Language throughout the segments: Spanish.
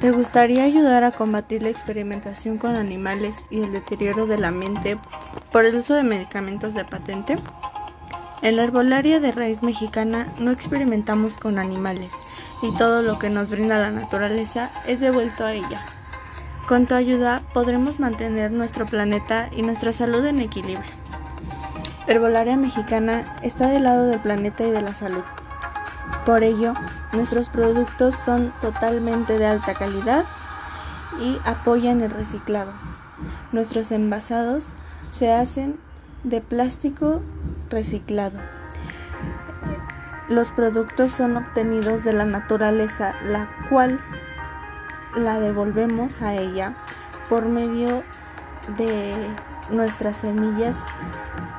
¿Te gustaría ayudar a combatir la experimentación con animales y el deterioro de la mente por el uso de medicamentos de patente? En la herbolaria de raíz mexicana no experimentamos con animales y todo lo que nos brinda la naturaleza es devuelto a ella. Con tu ayuda podremos mantener nuestro planeta y nuestra salud en equilibrio. Herbolaria mexicana está del lado del planeta y de la salud. Por ello, nuestros productos son totalmente de alta calidad y apoyan el reciclado. Nuestros envasados se hacen de plástico reciclado. Los productos son obtenidos de la naturaleza, la cual la devolvemos a ella por medio de nuestras semillas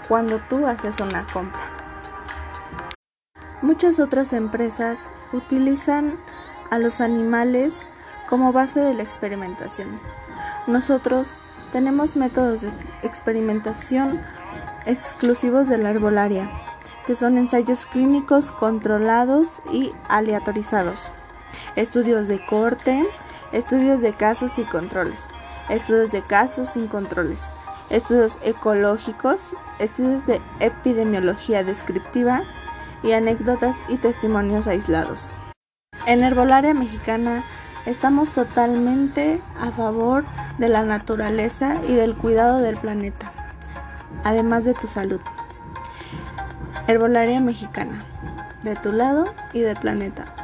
cuando tú haces una compra. Muchas otras empresas utilizan a los animales como base de la experimentación. Nosotros tenemos métodos de experimentación exclusivos de la herbolaria, que son ensayos clínicos controlados y aleatorizados, estudios de corte, estudios de casos y controles, estudios de casos sin controles, estudios ecológicos, estudios de epidemiología descriptiva, y anécdotas y testimonios aislados. En Herbolaria Mexicana estamos totalmente a favor de la naturaleza y del cuidado del planeta, además de tu salud. Herbolaria Mexicana, de tu lado y del planeta.